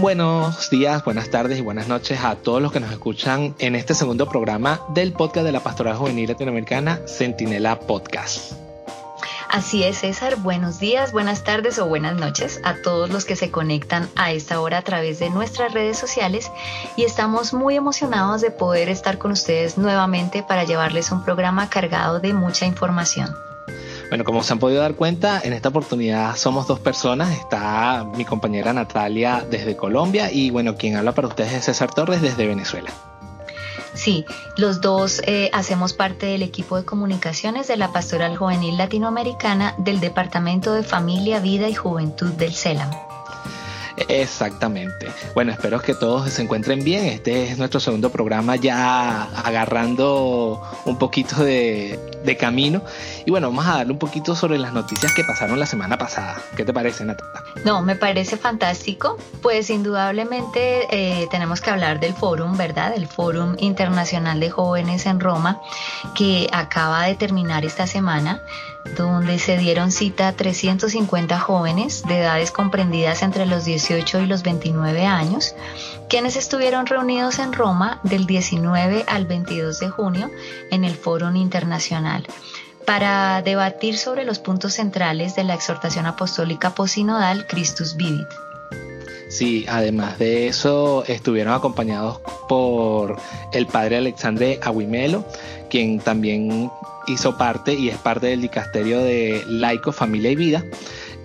Buenos días, buenas tardes y buenas noches a todos los que nos escuchan en este segundo programa del podcast de la Pastoral Juvenil Latinoamericana, Centinela Podcast. Así es, César. Buenos días, buenas tardes o buenas noches a todos los que se conectan a esta hora a través de nuestras redes sociales y estamos muy emocionados de poder estar con ustedes nuevamente para llevarles un programa cargado de mucha información. Bueno, como se han podido dar cuenta, en esta oportunidad somos dos personas. Está mi compañera Natalia desde Colombia y bueno, quien habla para ustedes es César Torres desde Venezuela. Sí, los dos eh, hacemos parte del equipo de comunicaciones de la Pastoral Juvenil Latinoamericana del Departamento de Familia, Vida y Juventud del CELAM. Exactamente. Bueno, espero que todos se encuentren bien. Este es nuestro segundo programa ya agarrando un poquito de, camino. Y bueno, vamos a darle un poquito sobre las noticias que pasaron la semana pasada. ¿Qué te parece, Natalia? No, me parece fantástico. Pues indudablemente eh, tenemos que hablar del Fórum, ¿verdad? El Fórum Internacional de Jóvenes en Roma, que acaba de terminar esta semana donde se dieron cita a 350 jóvenes de edades comprendidas entre los 18 y los 29 años, quienes estuvieron reunidos en Roma del 19 al 22 de junio en el Foro Internacional para debatir sobre los puntos centrales de la exhortación apostólica posinodal Christus Vivit. Sí, además de eso estuvieron acompañados por el padre Alexandre Aguimelo, quien también hizo parte y es parte del dicasterio de Laico, Familia y Vida.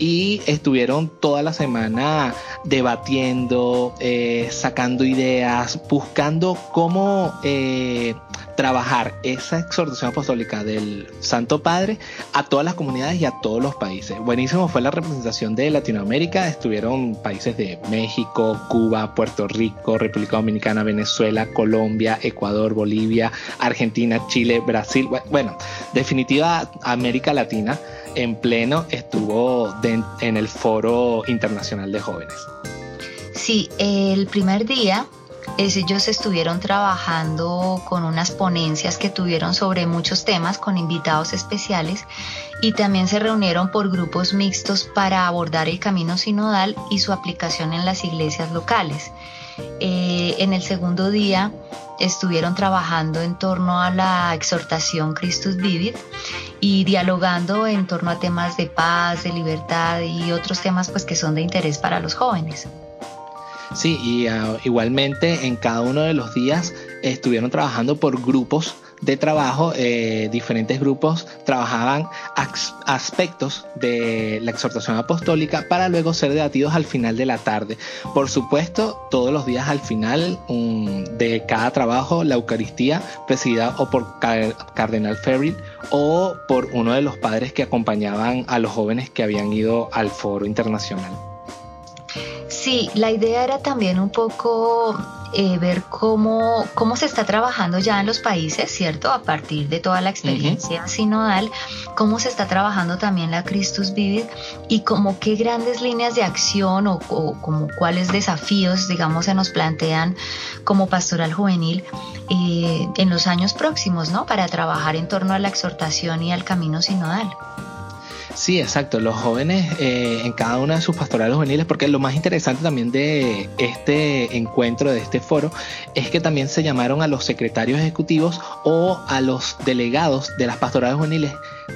Y estuvieron toda la semana debatiendo, eh, sacando ideas, buscando cómo eh, trabajar esa exhortación apostólica del Santo Padre a todas las comunidades y a todos los países. Buenísimo fue la representación de Latinoamérica, estuvieron países de México, Cuba, Puerto Rico, República Dominicana, Venezuela, Colombia, Ecuador, Bolivia, Argentina, Chile, Brasil, bueno, definitiva América Latina en pleno estuvo en el foro internacional de jóvenes. Sí, el primer día ellos estuvieron trabajando con unas ponencias que tuvieron sobre muchos temas con invitados especiales y también se reunieron por grupos mixtos para abordar el camino sinodal y su aplicación en las iglesias locales. Eh, en el segundo día estuvieron trabajando en torno a la exhortación Christus Vivit y dialogando en torno a temas de paz, de libertad y otros temas pues que son de interés para los jóvenes. Sí, y ah, igualmente en cada uno de los días estuvieron trabajando por grupos de trabajo, eh, diferentes grupos trabajaban aspectos de la exhortación apostólica para luego ser debatidos al final de la tarde. Por supuesto, todos los días al final de cada trabajo, la Eucaristía presidida o por Cardenal Ferry o por uno de los padres que acompañaban a los jóvenes que habían ido al foro internacional. Sí, la idea era también un poco eh, ver cómo, cómo se está trabajando ya en los países, ¿cierto? A partir de toda la experiencia sinodal, cómo se está trabajando también la Christus Vivit y como qué grandes líneas de acción o, como cuáles desafíos, digamos, se nos plantean como pastoral juvenil eh, en los años próximos, ¿no? Para trabajar en torno a la exhortación y al camino sinodal. Sí, exacto. Los jóvenes eh, en cada una de sus pastorales juveniles, porque lo más interesante también de este encuentro, de este foro, es que también se llamaron a los secretarios ejecutivos o a los delegados de las pastorales juveniles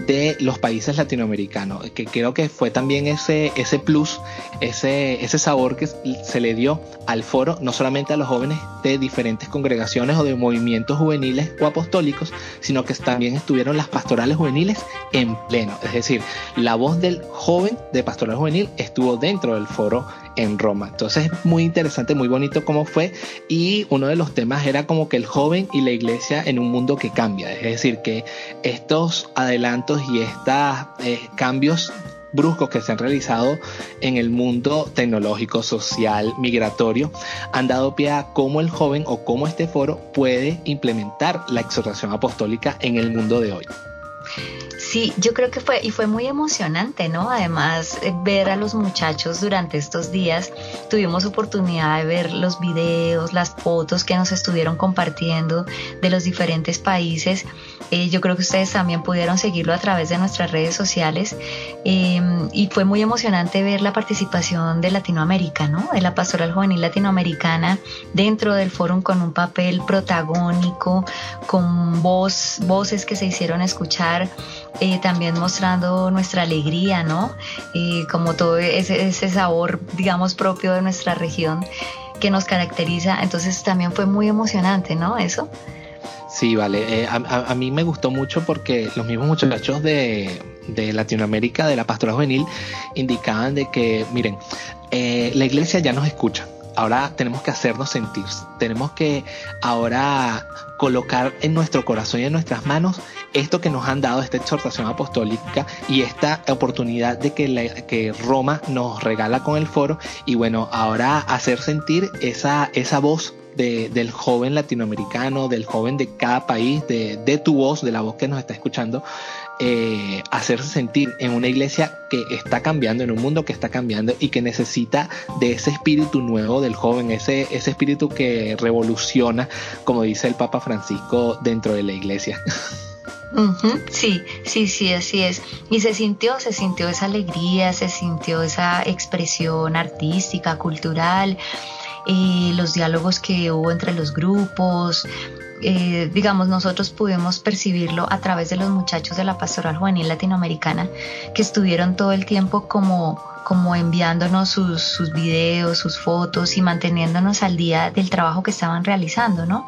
de los países latinoamericanos, que creo que fue también ese, ese plus, ese, ese sabor que se le dio al foro, no solamente a los jóvenes de diferentes congregaciones o de movimientos juveniles o apostólicos, sino que también estuvieron las pastorales juveniles en pleno. Es decir, la voz del joven de pastoral juvenil estuvo dentro del foro en Roma. Entonces es muy interesante, muy bonito cómo fue y uno de los temas era como que el joven y la iglesia en un mundo que cambia. Es decir, que estos adelantos y estos eh, cambios bruscos que se han realizado en el mundo tecnológico, social, migratorio, han dado pie a cómo el joven o cómo este foro puede implementar la exhortación apostólica en el mundo de hoy. Sí, yo creo que fue, y fue muy emocionante, ¿no? Además, eh, ver a los muchachos durante estos días, tuvimos oportunidad de ver los videos, las fotos que nos estuvieron compartiendo de los diferentes países. Eh, yo creo que ustedes también pudieron seguirlo a través de nuestras redes sociales. Em, y fue muy emocionante ver la participación de Latinoamérica, ¿no? De la Pastoral Juvenil Latinoamericana dentro del foro con un papel protagónico, con voz, voces que se hicieron escuchar eh, también mostrando nuestra alegría, ¿no? Eh, como todo ese, sabor, digamos, propio de nuestra región que nos caracteriza. Entonces también fue muy emocionante, ¿no? Eso. Sí, vale. Eh, a, mí me gustó mucho porque los mismos muchachos de, de Latinoamérica, de la pastoral juvenil, indicaban de que, miren, la iglesia ya nos escucha. Ahora tenemos que hacernos sentir. Tenemos que ahora colocar en nuestro corazón y en nuestras manos esto que nos han dado, esta exhortación apostólica y esta oportunidad de que, que Roma nos regala con el foro y bueno, ahora hacer sentir esa, esa voz del joven latinoamericano, del joven de cada país, de, de, tu voz, de la voz que nos está escuchando, eh, hacerse sentir en una iglesia que está cambiando, en un mundo que está cambiando y que necesita de ese espíritu nuevo del joven, ese, ese espíritu que revoluciona, como dice el Papa Francisco, dentro de la iglesia. Sí, sí, sí, así es. Y se sintió, se sintió esa alegría, se sintió esa expresión artística, cultural, eh, los diálogos que hubo entre los grupos. Eh, digamos, nosotros pudimos percibirlo a través de los muchachos de la Pastoral Juvenil Latinoamericana que estuvieron todo el tiempo como como enviándonos sus, sus videos, sus fotos y manteniéndonos al día del trabajo que estaban realizando, ¿no?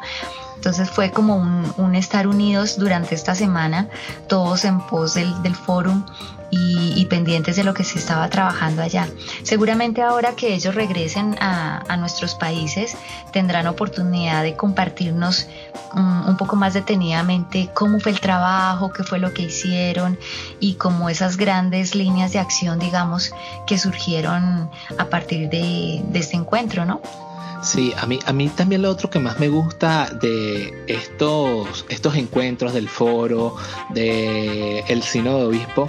Entonces fue como un, estar unidos durante esta semana, todos en pos del, del fórum y, pendientes de lo que se estaba trabajando allá. Seguramente ahora que ellos regresen a, nuestros países tendrán oportunidad de compartirnos mm, un poco más detenidamente cómo fue el trabajo, qué fue lo que hicieron y cómo esas grandes líneas de acción, digamos, que surgieron a partir de, de este encuentro, ¿no? Sí, a mí, a mí también lo otro que más me gusta de estos, estos encuentros del foro, del el Sínodo de Obispo,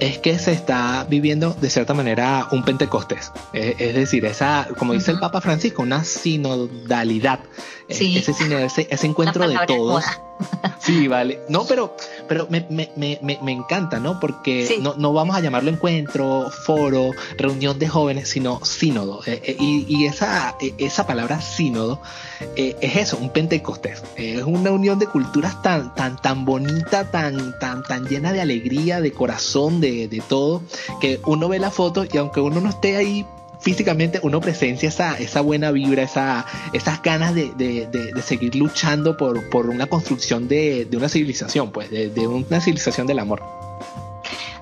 es que se está viviendo de cierta manera un Pentecostés. Es, decir, esa, como dice el Papa Francisco, una sinodalidad. Ese, ese, ese encuentro de todos. Sí, vale. No, pero, pero me, me, me, me encanta, ¿no? Porque no, no, vamos a llamarlo encuentro, foro, reunión de jóvenes, sino sínodo. Eh, eh, y, y esa, eh, esa palabra sínodo es eso, un pentecostés. es una unión de culturas tan, tan, tan bonita, tan, tan, tan llena de alegría, de corazón, de, de todo, que uno ve la foto y aunque uno no esté ahí físicamente uno presencia esa, esa buena vibra, esa, esas ganas de, de, seguir luchando por, por una construcción de, una civilización, pues, de, una civilización del amor.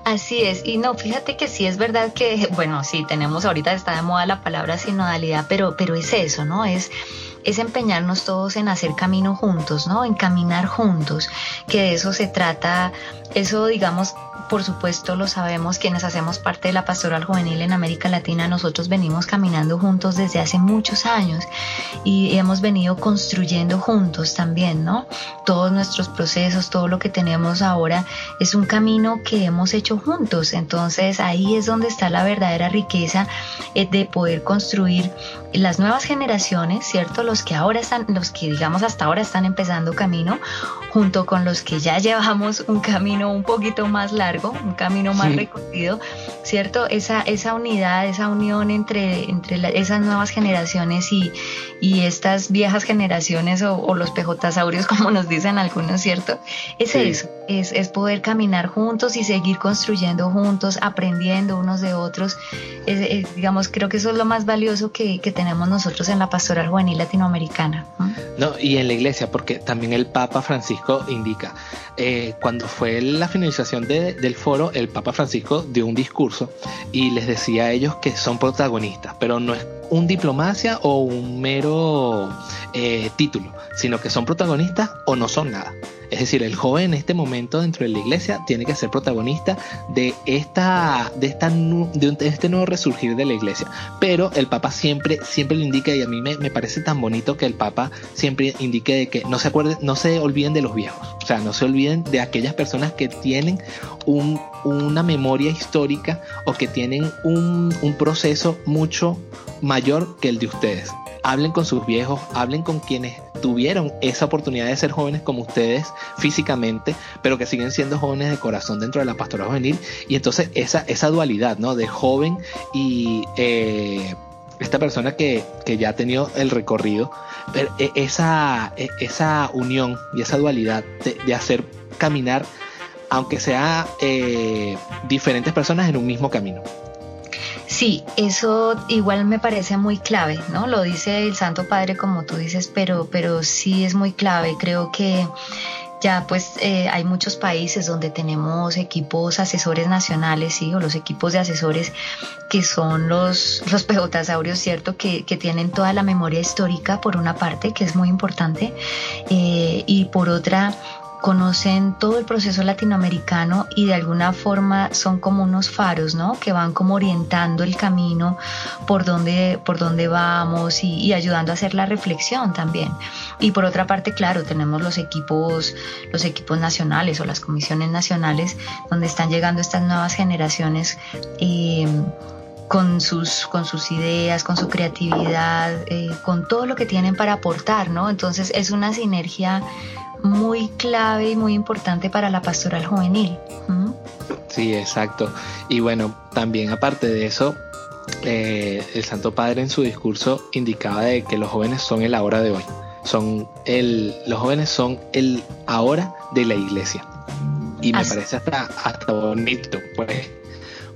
Así es, y no, fíjate que sí es verdad que, bueno, sí, tenemos ahorita está de moda la palabra sinodalidad, pero, pero es eso, ¿no? Es, es empeñarnos todos en hacer camino juntos, ¿no? En caminar juntos, que de eso se trata, eso digamos por supuesto lo sabemos quienes hacemos parte de la pastoral juvenil en América Latina, nosotros venimos caminando juntos desde hace muchos años y hemos venido construyendo juntos también, ¿no? Todos nuestros procesos, todo lo que tenemos ahora es un camino que hemos hecho juntos, entonces ahí es donde está la verdadera riqueza eh, de poder construir las nuevas generaciones, ¿cierto? Los que ahora están, los que digamos hasta ahora están empezando camino, junto con los que ya llevamos un camino un poquito más largo, un camino más recorrido, ¿cierto? Esa, esa unidad, esa unión entre, entre esas nuevas generaciones y, y estas viejas generaciones o, los pejotasaurios, como nos dicen algunos, ¿cierto? Es eso, es, es, poder caminar juntos y seguir construyendo juntos, aprendiendo unos de otros. digamos, creo que eso es lo más valioso que, que tenemos nosotros en la pastoral juvenil latinoamericana. No, y en la iglesia, porque también el Papa Francisco indica, eh, cuando fue la finalización del foro, el Papa Francisco dio un discurso y les decía a ellos que son protagonistas, pero no es un diplomacia o un mero eh, título, sino que son protagonistas o no son nada. Es decir, el joven en este momento dentro de la iglesia tiene que ser protagonista de, esta, de, esta, de este nuevo resurgir de la iglesia. Pero el Papa siempre, siempre lo indica y a mí me, me parece tan bonito que el Papa siempre indique de que no se no se olviden de los viejos. O sea, no se olviden de aquellas personas que tienen un, una memoria histórica o que tienen un proceso mucho mayor que el de ustedes hablen con sus viejos, hablen con quienes tuvieron esa oportunidad de ser jóvenes como ustedes físicamente, pero que siguen siendo jóvenes de corazón dentro de la pastoral juvenil. Y entonces esa, esa dualidad, ¿no? De joven y eh, esta persona que, ya ha tenido el recorrido, e, esa, e, esa unión y esa dualidad de, hacer caminar, aunque sea eh, diferentes personas en un mismo camino. Sí, eso igual me parece muy clave, ¿no? Lo dice el Santo Padre como tú dices, pero, pero sí es muy clave. Creo que ya pues eh, hay muchos países donde tenemos equipos asesores nacionales, ¿sí? O los equipos de asesores que son los, los pejotasaurios, ¿cierto? Que, que tienen toda la memoria histórica por una parte, que es muy importante, eh, y por otra conocen todo el proceso latinoamericano y de alguna forma son como unos faros, ¿no? Que van como orientando el camino por donde, por donde vamos y, ayudando a hacer la reflexión también. Y por otra parte, claro, tenemos los equipos, los equipos nacionales o las comisiones nacionales donde están llegando estas nuevas generaciones. Eh, con sus, con sus ideas, con su creatividad, eh, con todo lo que tienen para aportar, ¿no? Entonces es una sinergia muy clave y muy importante para la pastoral juvenil. Sí, exacto. Y bueno, también aparte de eso, eh, el Santo Padre en su discurso indicaba de que los jóvenes son el ahora de hoy. Son el, los jóvenes son el ahora de la iglesia. Y me parece hasta, hasta bonito, pues.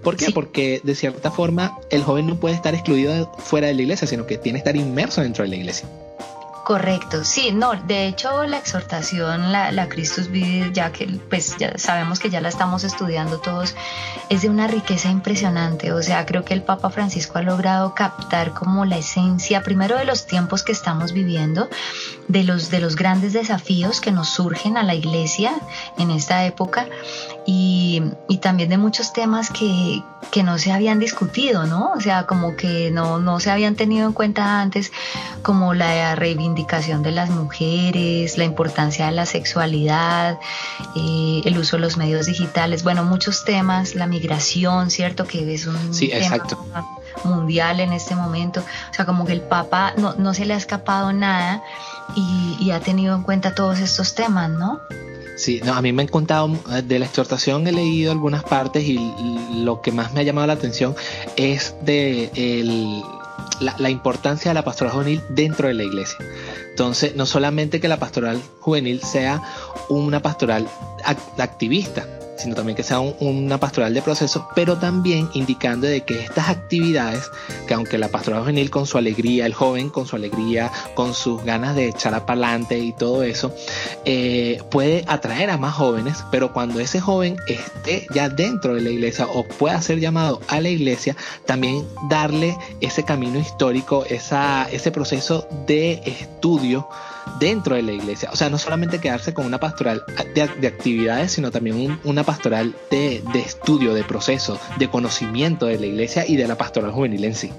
¿Por qué? Porque de cierta forma el joven no puede estar excluido fuera de la iglesia, sino que tiene que estar inmerso dentro de la iglesia. Correcto, sí, no, de hecho la exhortación, la, la Christus Vivit, ya que pues ya sabemos que ya la estamos estudiando todos, es de una riqueza impresionante, o sea, creo que el Papa Francisco ha logrado captar como la esencia, primero de los tiempos que estamos viviendo, de los, de los grandes desafíos que nos surgen a la iglesia en esta época y, y también de muchos temas que, que, no se habían discutido, ¿no? O sea, como que no, no se habían tenido en cuenta antes, como la reivindicación de las mujeres, la importancia de la sexualidad, eh, el uso de los medios digitales, bueno, muchos temas, la migración, ¿cierto? Que es un tema mundial en este momento. O sea, como que el Papa no, no se le ha escapado nada y, y ha tenido en cuenta todos estos temas, ¿no? Sí, no, a mí me han contado eh, de la exhortación, he leído algunas partes y lo que más me ha llamado la atención es de la, importancia de la pastoral juvenil dentro de la iglesia. Entonces, no solamente que la pastoral juvenil sea una pastoral activista, sino también que sea una pastoral de proceso, pero también indicando de que estas actividades, que aunque la pastoral juvenil con su alegría, el joven con su alegría, con sus ganas de echar a pa'lante y todo eso, eh, puede atraer a más jóvenes, pero cuando ese joven esté ya dentro de la iglesia o pueda ser llamado a la iglesia, también darle ese camino histórico, esa, ese proceso de estudio, dentro de la iglesia. O sea, no solamente quedarse con una pastoral de, actividades, sino también una pastoral de, estudio, de proceso, de conocimiento de la iglesia y de la pastoral juvenil en sí.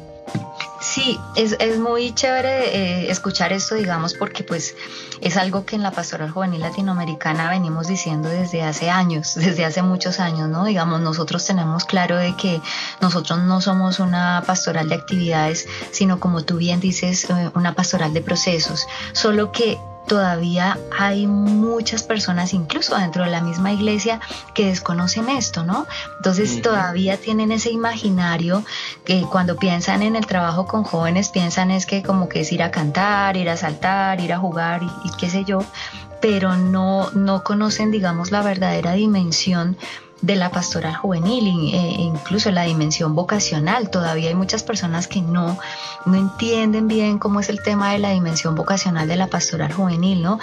Sí, es, muy chévere eh, escuchar esto, digamos, porque pues es algo que en la pastoral juvenil latinoamericana venimos diciendo desde hace años, desde hace muchos años, ¿no? Digamos, nosotros tenemos claro de que nosotros no somos una pastoral de actividades, sino como tú bien dices, eh, una pastoral de procesos, solo que todavía hay muchas personas, incluso dentro de la misma iglesia, que desconocen esto, ¿no? Entonces todavía tienen ese imaginario que cuando piensan en el trabajo con jóvenes, piensan es que como que es ir a cantar, ir a saltar, ir a jugar y, y qué sé yo, pero no, no conocen, digamos, la verdadera dimensión de la pastoral juvenil e incluso la dimensión vocacional. Todavía hay muchas personas que no, no entienden bien cómo es el tema de la dimensión vocacional de la pastoral juvenil, ¿no?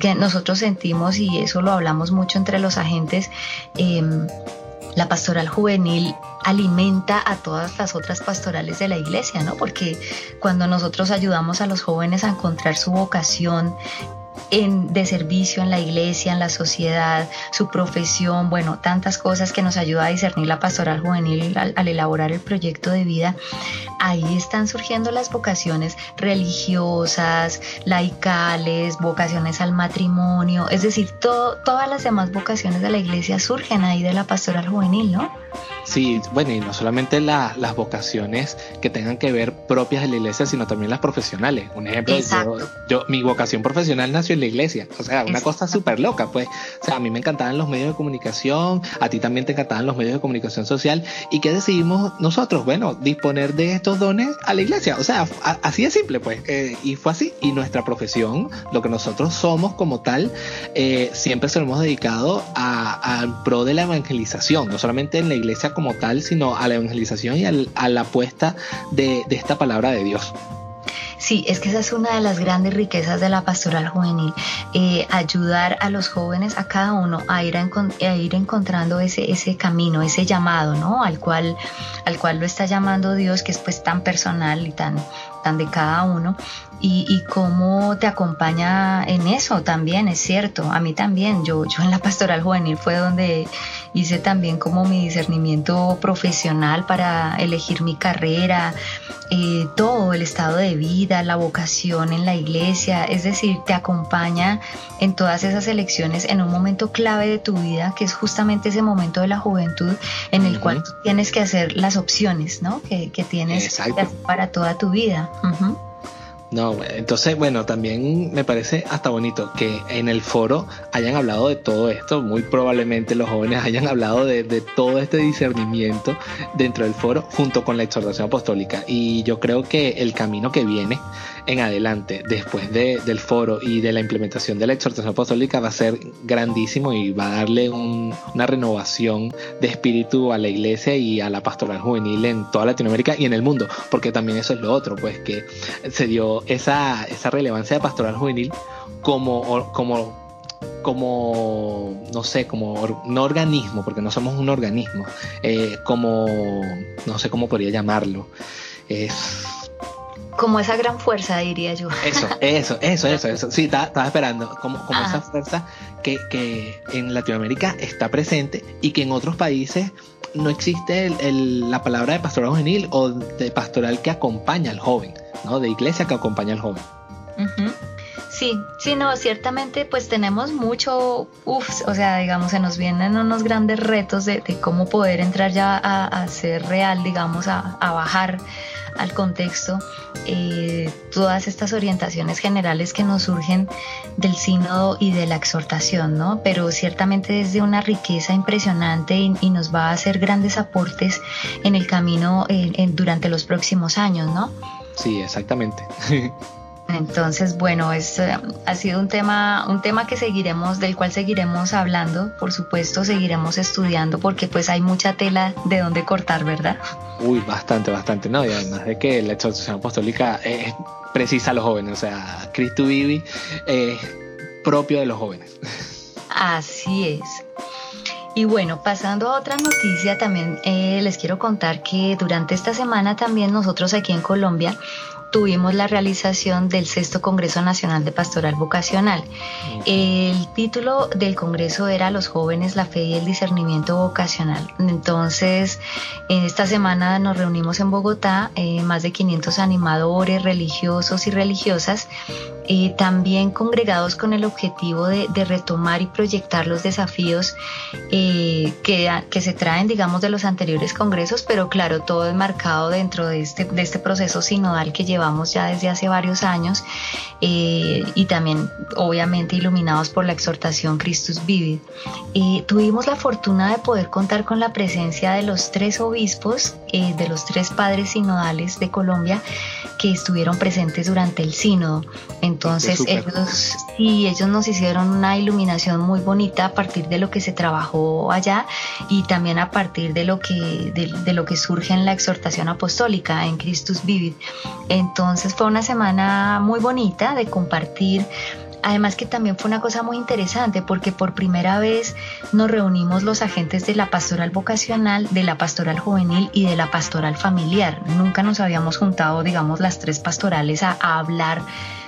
Que nosotros sentimos, y eso lo hablamos mucho entre los agentes, em, la pastoral juvenil alimenta a todas las otras pastorales de la iglesia, ¿no? Porque cuando nosotros ayudamos a los jóvenes a encontrar su vocación, de servicio en la iglesia, en la sociedad, su profesión, bueno, tantas cosas que nos ayuda a discernir la pastoral juvenil al, al elaborar el proyecto de vida, ahí están surgiendo las vocaciones religiosas, laicales, vocaciones al matrimonio, es decir, todas las demás vocaciones de la iglesia surgen ahí de la pastoral juvenil, ¿no? Sí, bueno, y no solamente las vocaciones que tengan que ver propias de la iglesia, sino también las profesionales. Un ejemplo, yo, mi vocación profesional nació en la iglesia, o sea, una cosa súper loca, pues. O sea, a mí me encantaban los medios de comunicación, a ti también te encantaban los medios de comunicación social, ¿y qué decidimos nosotros? Bueno, disponer de estos dones a la iglesia, o sea, así de simple, pues. Eh, y fue así, y nuestra profesión, lo que nosotros somos como tal, eh, siempre se lo hemos dedicado al pro de la evangelización, no solamente en la iglesia como tal, sino a la evangelización y a la apuesta de, esta palabra de Dios. Sí, es que esa es una de las grandes riquezas de la pastoral juvenil, eh, ayudar a los jóvenes, a cada uno, a ir, a, ir encontrando ese, ese camino, ese llamado, ¿no? Al cual, al cual lo está llamando Dios, que es pues tan personal y tan, tan de cada uno, y, cómo te acompaña en eso también, es cierto, a mí también, yo, yo en la pastoral juvenil fue donde hice también como mi discernimiento profesional para elegir mi carrera, eh, todo el estado de vida, la vocación en la iglesia, es decir, te acompaña en todas esas elecciones en un momento clave de tu vida, que es justamente ese momento de la juventud en el cual tienes que hacer las opciones, ¿no? Que, tienes para toda tu vida. No, entonces, bueno, también me parece hasta bonito que en el foro hayan hablado de todo esto. Muy probablemente los jóvenes hayan hablado de, todo este discernimiento dentro del foro junto con la exhortación apostólica. Y yo creo que el camino que viene en adelante, después del foro y de la implementación de la exhortación apostólica, va a ser grandísimo y va a darle una renovación de espíritu a la iglesia y a la pastoral juvenil en toda Latinoamérica y en el mundo, porque también eso es lo otro, pues que se dio esa, esa relevancia de pastoral juvenil como, como como, no sé, como no organismo, porque no somos un organismo, eh, como, no sé cómo podría llamarlo. Es como esa gran fuerza, diría yo. Eso, eso, eso, eso, eso. Sí, estaba, esperando. Como, como esa fuerza que, que, en Latinoamérica está presente y que en otros países no existe el, la palabra de pastoral juvenil o de pastoral que acompaña al joven, ¿no? De iglesia que acompaña al joven. Sí, sí, no, ciertamente pues tenemos mucho, uff, o sea, digamos, se nos vienen unos grandes retos de, cómo poder entrar ya a, ser real, digamos, a, a bajar al contexto eh, todas estas orientaciones generales que nos surgen del sínodo y de la exhortación, ¿no? Pero ciertamente es de una riqueza impresionante y, nos va a hacer grandes aportes en el camino eh, durante los próximos años, ¿no? Sí, exactamente. Entonces, bueno, es, eh, ha sido un tema, un tema que seguiremos, del cual seguiremos hablando, por supuesto, seguiremos estudiando porque pues hay mucha tela de donde cortar, ¿verdad? Uy, bastante, bastante, ¿no? Y además de que la exhortación apostólica es precisa a los jóvenes, o sea, Cristo Vivi es propio de los jóvenes. Así es. Y bueno, pasando a otra noticia, también eh, les quiero contar que durante esta semana también nosotros aquí en Colombia tuvimos la realización del sexto Congreso Nacional de Pastoral Vocacional. El título del Congreso era Los jóvenes, la fe y el discernimiento vocacional. Entonces, en esta semana nos reunimos en Bogotá, eh, más de 500 animadores religiosos y religiosas, eh, también congregados con el objetivo de, retomar y proyectar los desafíos eh, que, se traen, digamos, de los anteriores congresos, pero claro, todo enmarcado dentro de este, de este proceso sinodal que lleva ya desde hace varios años eh, y también obviamente iluminados por la exhortación Christus Vivid. tuvimos la fortuna de poder contar con la presencia de los tres obispos, eh, de los tres padres sinodales de Colombia que estuvieron presentes durante el sínodo. Entonces ellos, sí, ellos nos hicieron una iluminación muy bonita a partir de lo que se trabajó allá y también a partir de lo que, de, lo que surge en la exhortación apostólica en Christus Vivid. Entonces fue una semana muy bonita de compartir. Además que también fue una cosa muy interesante porque por primera vez nos reunimos los agentes de la pastoral vocacional, de la pastoral juvenil y de la pastoral familiar. Nunca nos habíamos juntado, digamos, las tres pastorales a, hablar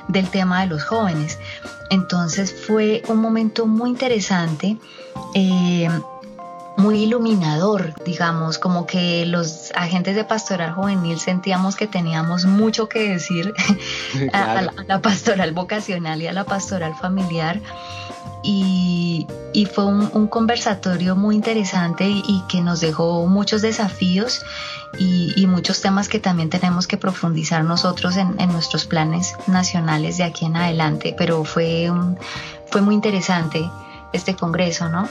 del tema de los jóvenes. Entonces fue un momento muy interesante. Eh, muy iluminador, digamos, como que los agentes de pastoral juvenil sentíamos que teníamos mucho que decir a, la, pastoral vocacional y a la pastoral familiar. Y, fue un, conversatorio muy interesante y, que nos dejó muchos desafíos y, muchos temas que también tenemos que profundizar nosotros en, nuestros planes nacionales de aquí en adelante. Pero fue, fue muy interesante este congreso, ¿no?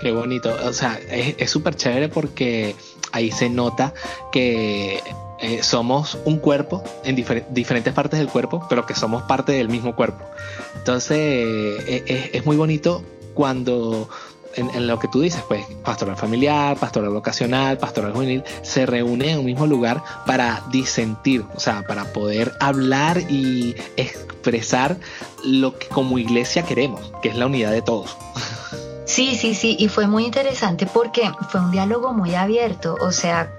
Qué bonito. O sea, es súper chévere porque ahí se nota que eh, somos un cuerpo en diferentes partes del cuerpo, pero que somos parte del mismo cuerpo. Entonces, eh, es muy bonito cuando en, lo que tú dices, pues pastoral familiar, pastoral vocacional, pastoral juvenil, se reúnen en un mismo lugar para disentir, o sea, para poder hablar y expresar lo que como iglesia queremos, que es la unidad de todos. Sí, sí, sí, y fue muy interesante porque fue un diálogo muy abierto, o sea,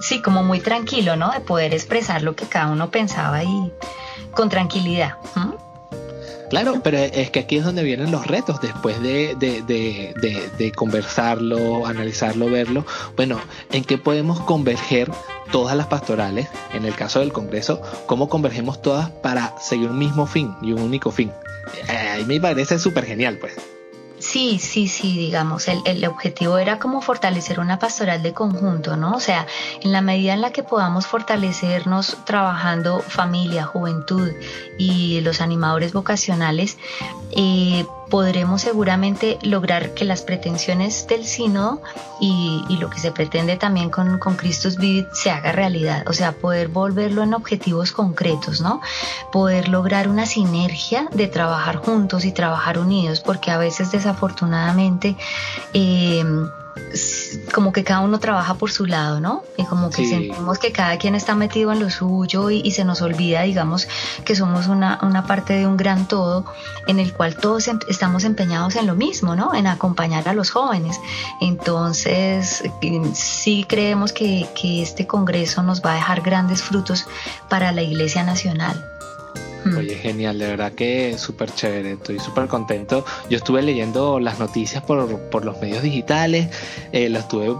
sí, como muy tranquilo, ¿no? De poder expresar lo que cada uno pensaba y con tranquilidad. Claro, pero es que aquí es donde vienen los retos, después de, de, conversarlo, analizarlo, verlo. Bueno, ¿en qué podemos converger todas las pastorales? En el caso del Congreso, ¿cómo convergemos todas para seguir un mismo fin y un único fin? A mí me parece súper genial, pues. Sí, sí, sí, digamos, el, el, objetivo era como fortalecer una pastoral de conjunto, ¿no? O sea, en la medida en la que podamos fortalecernos trabajando familia, juventud y los animadores vocacionales, eh, podremos seguramente lograr que las pretensiones del sínodo y, lo que se pretende también con, con Christus Vivit se haga realidad, o sea, poder volverlo en objetivos concretos, ¿no? Poder lograr una sinergia de trabajar juntos y trabajar unidos, porque a veces desafortunadamente eh, como que cada uno trabaja por su lado, ¿no? Y como que sentimos que cada quien está metido en lo suyo y, se nos olvida, digamos, que somos una, una, parte de un gran todo en el cual todos estamos empeñados en lo mismo, ¿no? En acompañar a los jóvenes. Entonces, sí creemos que, que este Congreso nos va a dejar grandes frutos para la Iglesia Nacional. Mm. Oye, genial, de verdad que súper chévere, estoy súper contento. Yo estuve leyendo las noticias por, los medios digitales, eh, lo estuve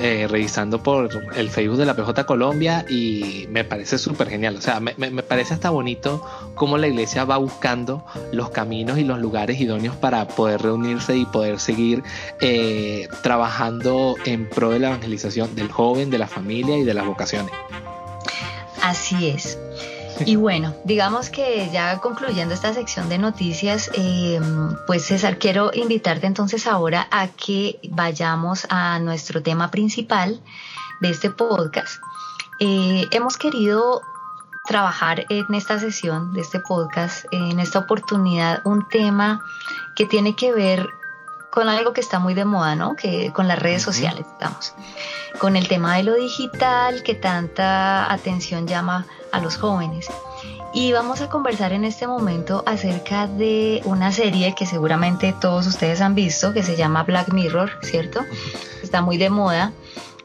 eh, revisando por el Facebook de la PJ Colombia y me parece súper genial. O sea, me, parece hasta bonito cómo la iglesia va buscando los caminos y los lugares idóneos para poder reunirse y poder seguir eh, trabajando en pro de la evangelización del joven, de la familia y de las vocaciones. Así es. Y bueno, digamos que ya concluyendo esta sección de noticias, eh, pues César, quiero invitarte entonces ahora a que vayamos a nuestro tema principal de este podcast. Eh, hemos querido trabajar en esta sesión de este podcast, en esta oportunidad, un tema que tiene que ver con algo que está muy de moda, ¿no? Que con las redes sociales, estamos. Con el tema de lo digital que tanta atención llama a los jóvenes. Y vamos a conversar en este momento acerca de una serie que seguramente todos ustedes han visto, que se llama Black Mirror, ¿cierto? Está muy de moda.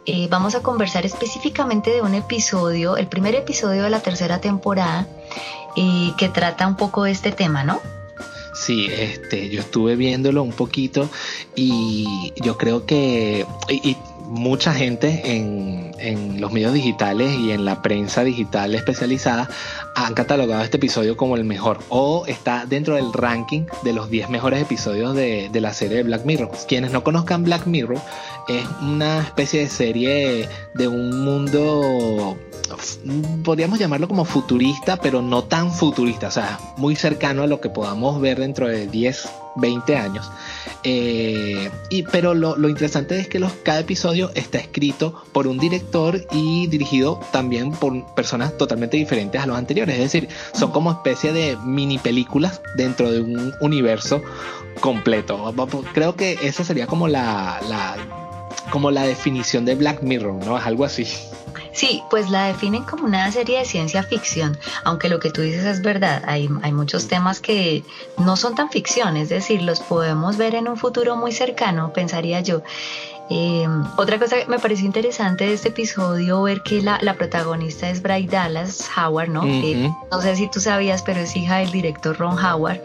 Eh, vamos a conversar específicamente de un episodio, el primer episodio de la tercera temporada, eh, que trata un poco de este tema, ¿no? Sí, este, yo estuve viéndolo un poquito y yo creo que mucha gente en, los medios digitales y en la prensa digital especializada han catalogado este episodio como el mejor o está dentro del ranking de los 10 mejores episodios de, de la serie de Black Mirror. Quienes no conozcan Black Mirror es una especie de serie de un mundo podríamos llamarlo como futurista, pero no tan futurista, o sea, muy cercano a lo que podamos ver dentro de 10, 20 años. Eh, pero lo, interesante es que los, cada episodio está escrito por un director y dirigido también por personas totalmente diferentes a los anteriores. Es decir, son como especie de mini películas dentro de un universo completo. Creo que esa sería como la como la definición de Black Mirror, ¿no? Es algo así. Sí, pues la definen como una serie de ciencia ficción, aunque lo que tú dices es verdad, hay, hay muchos temas que no son tan ficción, es decir, los podemos ver en un futuro muy cercano, pensaría yo. Eh, otra cosa que me pareció interesante de este episodio, ver que la, protagonista es Bryce Dallas Howard, ¿no? no sé si tú sabías, pero es hija del director Ron Howard.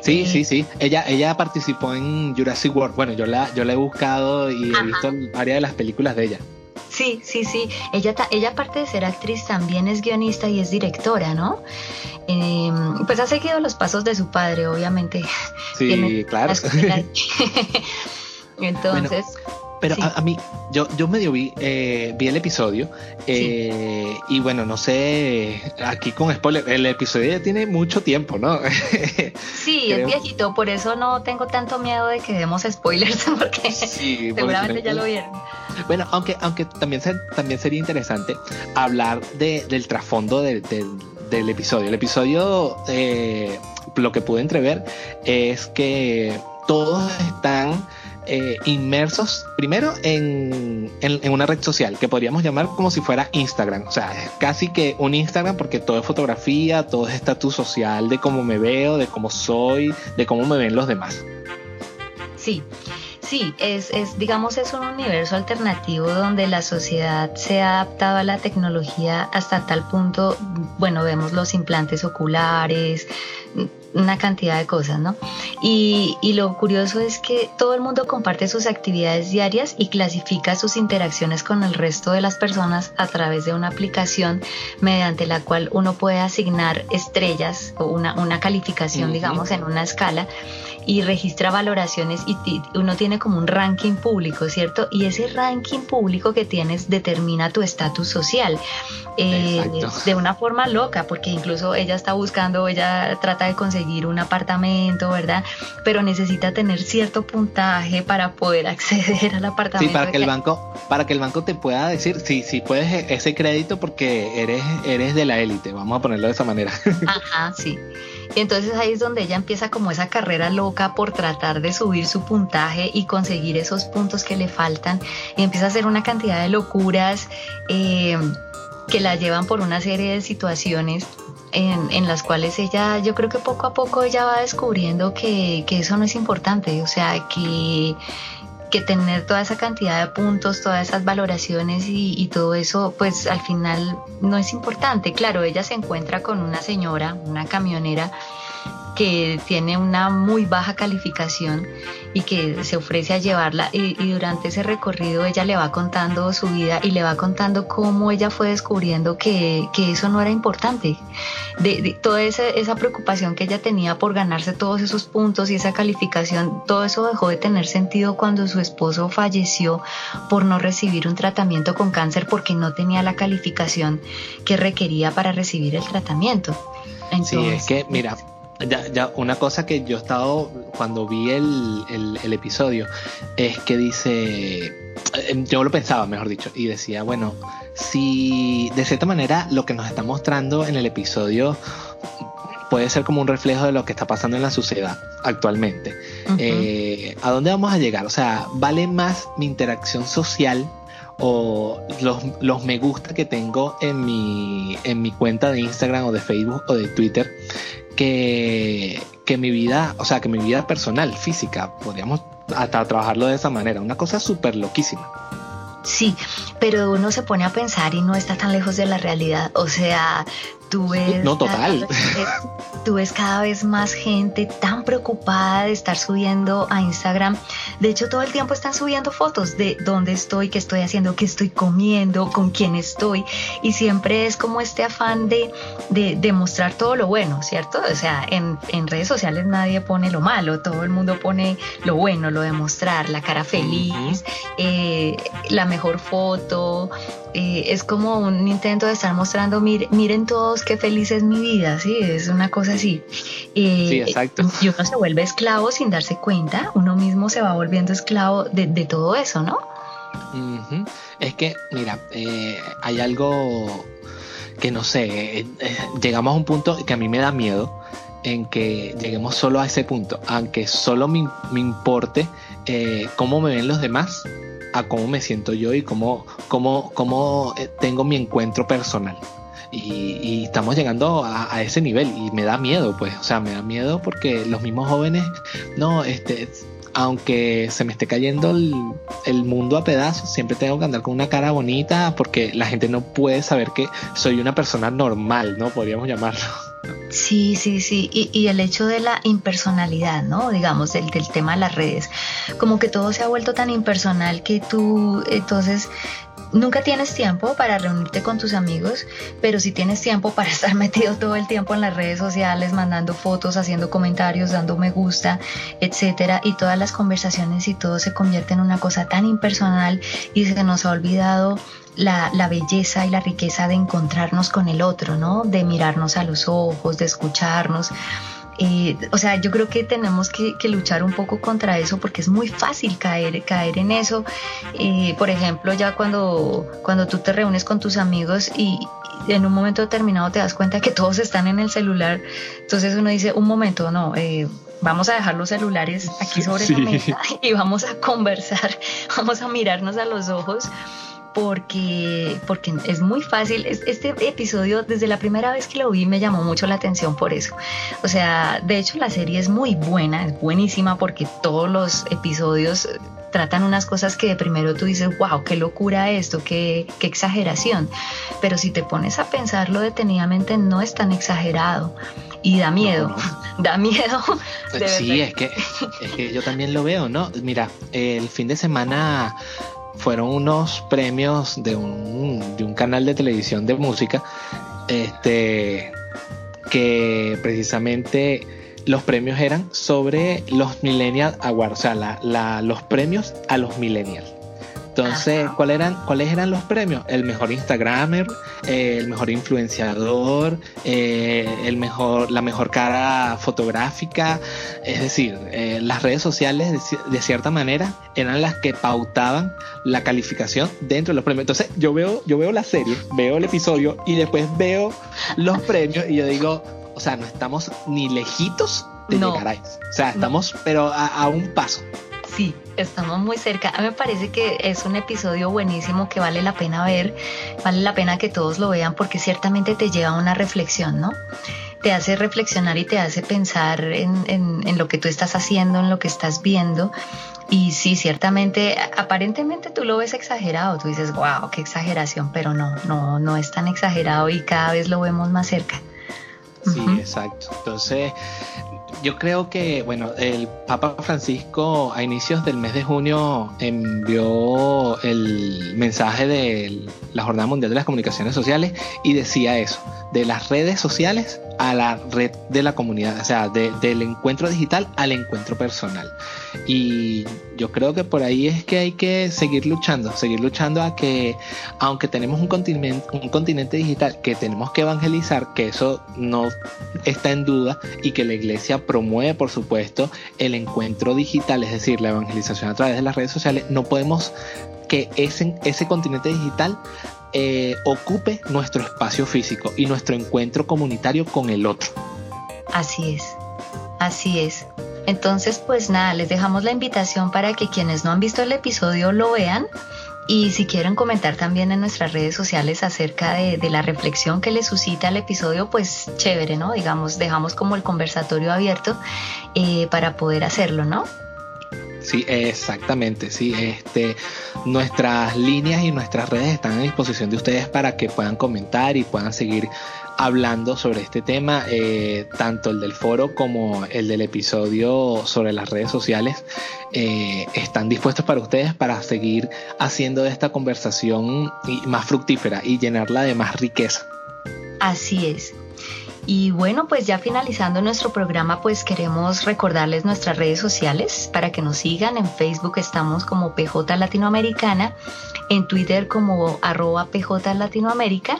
Sí, sí, sí. Ella, ella participó en Jurassic World. Bueno, yo la, yo la he buscado y he visto varias de las películas de ella. Sí, sí, sí. Ella, ella aparte de ser actriz también es guionista y es directora, ¿no? Em, pues ha seguido los pasos de su padre, obviamente. Sí, claro. Entonces... pero a, mí, yo, yo medio vi, eh, vi el episodio eh, y bueno, no sé, aquí con spoiler, el episodio ya tiene mucho tiempo, ¿no? sí, es viejito, por eso no tengo tanto miedo de que demos spoilers, porque seguramente ya lo vieron. Bueno, aunque, aunque también, también sería interesante hablar de, del trasfondo del episodio. El episodio, eh, lo que pude entrever es que todos están eh, inmersos primero en, en, una red social que podríamos llamar como si fuera Instagram. O sea, casi que un Instagram porque todo es fotografía, todo es estatus social de cómo me veo, de cómo soy, de cómo me ven los demás. Sí, Sí, es, es, digamos, es un universo alternativo donde la sociedad se ha adaptado a la tecnología hasta tal punto, bueno, vemos los implantes oculares, una cantidad de cosas, ¿no? Y, y, lo curioso es que todo el mundo comparte sus actividades diarias y clasifica sus interacciones con el resto de las personas a través de una aplicación mediante la cual uno puede asignar estrellas o una, una calificación, digamos, en una escala y registra valoraciones y, uno tiene como un ranking público, ¿cierto? Y ese ranking público que tienes determina tu estatus social eh, de una forma loca, porque incluso ella está buscando, ella trata de conseguir un apartamento, ¿verdad? Pero necesita tener cierto puntaje para poder acceder al apartamento. Sí, para que el banco, para que el banco te pueda decir si sí, puedes e-, ese crédito porque eres, eres de la élite, vamos a ponerlo de esa manera. Ajá, sí. Y entonces ahí es donde ella empieza como esa carrera loca por tratar de subir su puntaje y conseguir esos puntos que le faltan. Y empieza a hacer una cantidad de locuras eh, que la llevan por una serie de situaciones en, en, las cuales ella, yo creo que poco a poco ella va descubriendo que, que eso no es importante. O sea, que que tener toda esa cantidad de puntos, todas esas valoraciones y, todo eso, pues al final no es importante. Claro, ella se encuentra con una señora, una camionera, que tiene una muy baja calificación y que se ofrece a llevarla y, durante ese recorrido ella le va contando su vida y le va contando cómo ella fue descubriendo que, eso no era importante. De, toda esa, esa, preocupación que ella tenía por ganarse todos esos puntos y esa calificación, todo eso dejó de tener sentido cuando su esposo falleció por no recibir un tratamiento con cáncer porque no tenía la calificación que requería para recibir el tratamiento. sí, es que, mira, ya, ya, una cosa que yo he estado cuando vi el, el, episodio es que dice, eh, yo lo pensaba, mejor dicho, y decía, bueno, si de cierta manera lo que nos está mostrando en el episodio puede ser como un reflejo de lo que está pasando en la sociedad actualmente. Eh, ¿A dónde vamos a llegar? O sea, ¿vale más mi interacción social o los, los, me gusta que tengo en mi, en mi cuenta de Instagram o de Facebook o de Twitter que, que mi vida, o sea, que mi vida personal, física, podríamos hasta trabajarlo de esa manera, una cosa súper loquísima. Sí, pero uno se pone a pensar y no está tan lejos de la realidad. O sea, tú ves. No, total. tú ves cada vez más gente tan preocupada de estar subiendo a Instagram. De hecho, todo el tiempo están subiendo fotos de dónde estoy, qué estoy haciendo, qué estoy comiendo, con quién estoy. Y siempre es como este afán de, de, mostrar todo lo bueno, ¿cierto? O sea, en, en, redes sociales nadie pone lo malo, todo el mundo pone lo bueno, lo de mostrar, la cara feliz, eh, la mejor foto. Eh, es como un intento de estar mostrando, miren todos qué feliz es mi vida, ¿sí? Es una cosa así. Eh, sí, exacto. Y uno se vuelve esclavo sin darse cuenta, uno mismo se va volviendo esclavo de, todo eso, ¿no? Es que, mira, eh, hay algo que no sé, llegamos a un punto que a mí me da miedo en que lleguemos solo a ese punto, aunque solo me, me importe cómo me ven los demás, a cómo me siento yo y cómo, cómo, cómo eh, tengo mi encuentro personal. Y, estamos llegando a, ese nivel y me da miedo, pues, o sea, me da miedo porque los mismos jóvenes, no, este, aunque se me esté cayendo el, el, mundo a pedazos, siempre tengo que andar con una cara bonita porque la gente no puede saber que soy una persona normal, ¿no? Podríamos llamarlo. Sí, sí, sí. Y, y, el hecho de la impersonalidad, ¿no? Digamos, del, del, tema de las redes. Como que todo se ha vuelto tan impersonal que tú, entonces, nunca tienes tiempo para reunirte con tus amigos, pero sí tienes tiempo para estar metido todo el tiempo en las redes sociales, mandando fotos, haciendo comentarios, dando me gusta, etcétera, y todas las conversaciones y todo se convierte en una cosa tan impersonal y se nos ha olvidado la, la, belleza y la riqueza de encontrarnos con el otro, ¿no? De mirarnos a los ojos, de escucharnos. Eh, o sea, yo creo que tenemos que, que, luchar un poco contra eso porque es muy fácil caer, caer en eso. Eh, por ejemplo, ya cuando, cuando tú te reúnes con tus amigos y, en un momento determinado te das cuenta que todos están en el celular, entonces uno dice, un momento, no, eh, vamos a dejar los celulares aquí sobre sí. la mesa y vamos a conversar, vamos a mirarnos a los ojos porque, porque es muy fácil. Este episodio, desde la primera vez que lo vi, me llamó mucho la atención por eso. O sea, de hecho la serie es muy buena, es buenísima porque todos los episodios tratan unas cosas que de primero tú dices, wow, qué locura esto, qué, qué exageración. Pero si te pones a pensarlo detenidamente, no es tan exagerado y da miedo, no, no. da miedo. sí, es que, es que yo también lo veo, ¿no? Mira, el fin de semana fueron unos premios de un, de un canal de televisión de música, este, que precisamente los premios eran sobre los Millennial Awards, o sea, la, la, los premios a los millennials. Entonces, ¿cuáles eran, ¿cuáles eran los premios? El mejor Instagramer, eh, el mejor influenciador, eh, el mejor, la mejor cara fotográfica. Es decir, eh, las redes sociales, de, de, cierta manera, eran las que pautaban la calificación dentro de los premios. Entonces, yo veo, yo veo la serie, veo el episodio y después veo los premios y yo digo, o sea, no estamos ni lejitos de no. llegar a eso. O sea, estamos, pero a, a un paso. Sí, estamos muy cerca. A mí me parece que es un episodio buenísimo que vale la pena ver, vale la pena que todos lo vean porque ciertamente te lleva a una reflexión, ¿no? Te hace reflexionar y te hace pensar en, en, en lo que tú estás haciendo, en lo que estás viendo. Y sí, ciertamente, aparentemente tú lo ves exagerado, tú dices, wow, qué exageración, pero no, no, no es tan exagerado y cada vez lo vemos más cerca. Sí, uh -huh. exacto. Entonces, yo creo que, bueno, el Papa Francisco a inicios del mes de junio envió el mensaje de la Jornada Mundial de las Comunicaciones Sociales y decía eso, de las redes sociales a la red de la comunidad, o sea, de, del encuentro digital al encuentro personal. Y yo creo que por ahí es que hay que seguir luchando, seguir luchando a que, aunque tenemos un continente, un continente digital que tenemos que evangelizar, que eso no está en duda y que la iglesia promueve, por supuesto, el encuentro digital, es decir, la evangelización a través de las redes sociales, no podemos que ese, ese continente digital eh, ocupe nuestro espacio físico y nuestro encuentro comunitario con el otro. Así es, así es. Entonces, pues nada, les dejamos la invitación para que quienes no han visto el episodio lo vean. Y si quieren comentar también en nuestras redes sociales acerca de, la reflexión que les suscita el episodio, pues chévere, ¿no? Digamos, dejamos como el conversatorio abierto eh, para poder hacerlo, ¿no? Sí, exactamente, sí. Este, nuestras líneas y nuestras redes están a disposición de ustedes para que puedan comentar y puedan seguir hablando sobre este tema, eh, tanto el del foro como el del episodio sobre las redes sociales, eh, están dispuestos para ustedes para seguir haciendo esta conversación más fructífera y llenarla de más riqueza. Así es. Y bueno, pues ya finalizando nuestro programa, pues queremos recordarles nuestras redes sociales para que nos sigan. En Facebook estamos como PJ Latinoamericana, en Twitter como arroba PJ Latinoamérica,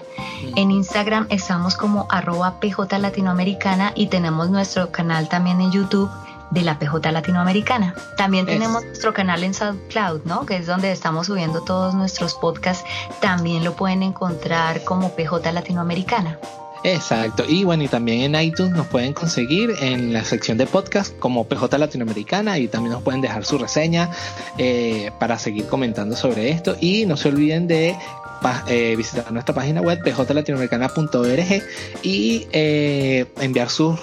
en Instagram estamos como arroba PJ Latinoamericana y tenemos nuestro canal también en YouTube de la PJ Latinoamericana. También es. tenemos nuestro canal en SoundCloud, ¿no? Que es donde estamos subiendo todos nuestros podcasts. También lo pueden encontrar como PJ Latinoamericana. Exacto. Y bueno, y también en iTunes nos pueden conseguir en la sección de podcast como PJ Latinoamericana y también nos pueden dejar su reseña eh, para seguir comentando sobre esto. Y no se olviden de eh, visitar nuestra página web pjlatinoamericana.org y eh, enviar sus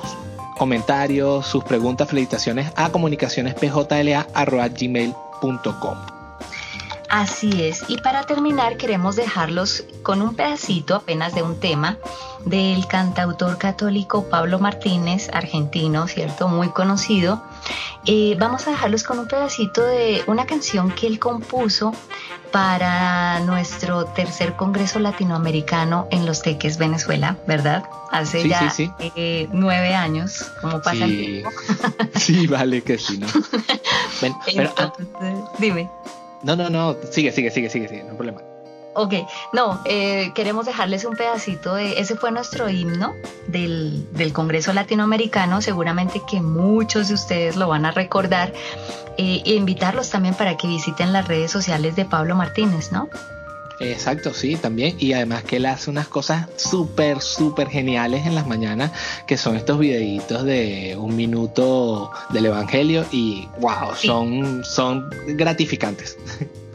comentarios, sus preguntas, felicitaciones a comunicacionespjla.gmail.com. Así es, y para terminar queremos dejarlos con un pedacito apenas de un tema del cantautor católico Pablo Martínez, argentino, ¿cierto? Muy conocido. Eh, vamos a dejarlos con un pedacito de una canción que él compuso para nuestro tercer Congreso Latinoamericano en Los Teques, Venezuela, ¿verdad? Hace ya eh, nueve años, como pasa el tiempo. sí, vale que sí, ¿no? pero, ah, dime. No, no, no, sigue, sigue, sigue, sigue, sigue, no hay problema. Ok, no, eh, queremos dejarles un pedacito de, ese fue nuestro himno del, del, Congreso Latinoamericano, seguramente que muchos de ustedes lo van a recordar, eh, e invitarlos también para que visiten las redes sociales de Pablo Martínez, ¿no? Exacto, sí, también. Y además que él hace unas cosas súper, súper geniales en las mañanas, que son estos videitos de un minuto del Evangelio y wow, son, son gratificantes.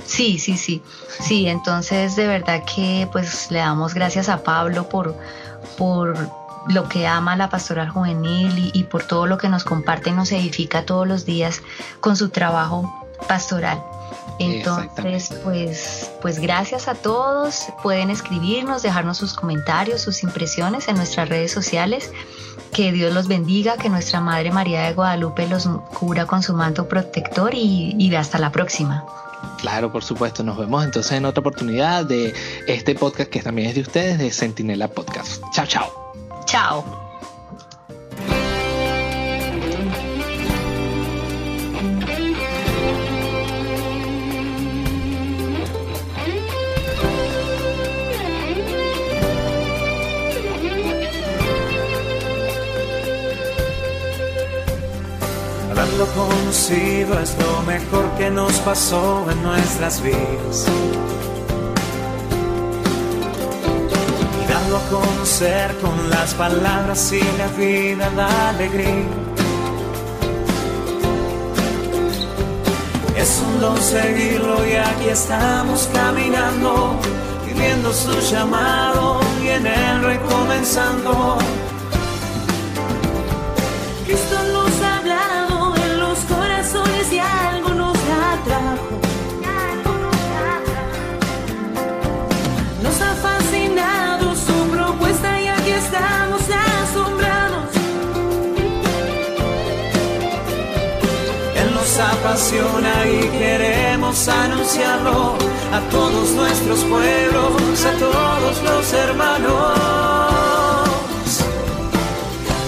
Sí, sí, sí. Sí, entonces de verdad que pues le damos gracias a Pablo por, por lo que ama la pastoral juvenil y, y por todo lo que nos comparte y nos edifica todos los días con su trabajo pastoral. Entonces, pues, pues gracias a todos. Pueden escribirnos, dejarnos sus comentarios, sus impresiones en nuestras redes sociales. Que Dios los bendiga, que nuestra Madre María de Guadalupe los cubra con su manto protector y, y hasta la próxima. Claro, por supuesto. Nos vemos entonces en otra oportunidad de este podcast que también es de ustedes, de Sentinela Podcast. Chao, chao. Chao. Lo conocido es lo mejor que nos pasó en nuestras vidas. Y darlo a conocer con las palabras y la vida da alegría. Es un don seguirlo y aquí estamos caminando, viviendo su llamado y en él recomenzando. Cristo nos y queremos anunciarlo a todos nuestros pueblos, a todos los hermanos.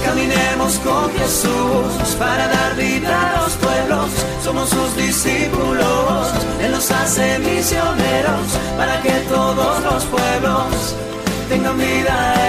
Caminemos con Jesús para dar vida a los pueblos. Somos sus discípulos. Él nos hace misioneros para que todos los pueblos tengan vida.